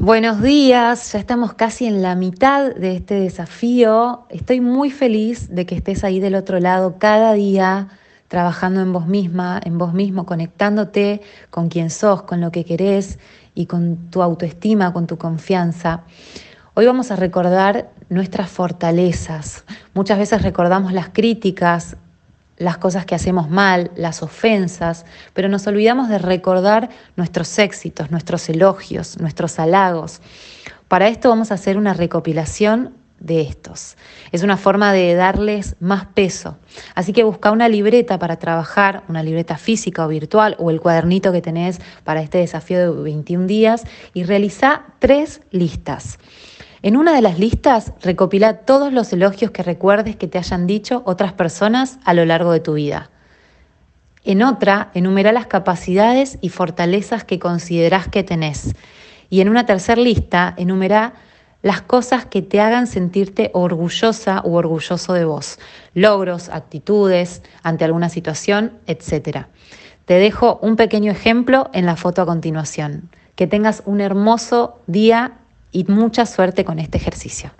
Buenos días, ya estamos casi en la mitad de este desafío. Estoy muy feliz de que estés ahí del otro lado cada día trabajando en vos misma, en vos mismo, conectándote con quien sos, con lo que querés y con tu autoestima, con tu confianza. Hoy vamos a recordar nuestras fortalezas. Muchas veces recordamos las críticas, las cosas que hacemos mal, las ofensas, pero nos olvidamos de recordar nuestros éxitos, nuestros elogios, nuestros halagos. Para esto vamos a hacer una recopilación de estos. Es una forma de darles más peso. Así que busca una libreta para trabajar, una libreta física o virtual o el cuadernito que tenés para este desafío de 21 días y realiza tres listas. En una de las listas recopila todos los elogios que recuerdes que te hayan dicho otras personas a lo largo de tu vida. En otra, enumera las capacidades y fortalezas que considerás que tenés. Y en una tercera lista, enumera las cosas que te hagan sentirte orgullosa u orgulloso de vos, logros, actitudes ante alguna situación, etc. Te dejo un pequeño ejemplo en la foto a continuación. Que tengas un hermoso día y mucha suerte con este ejercicio.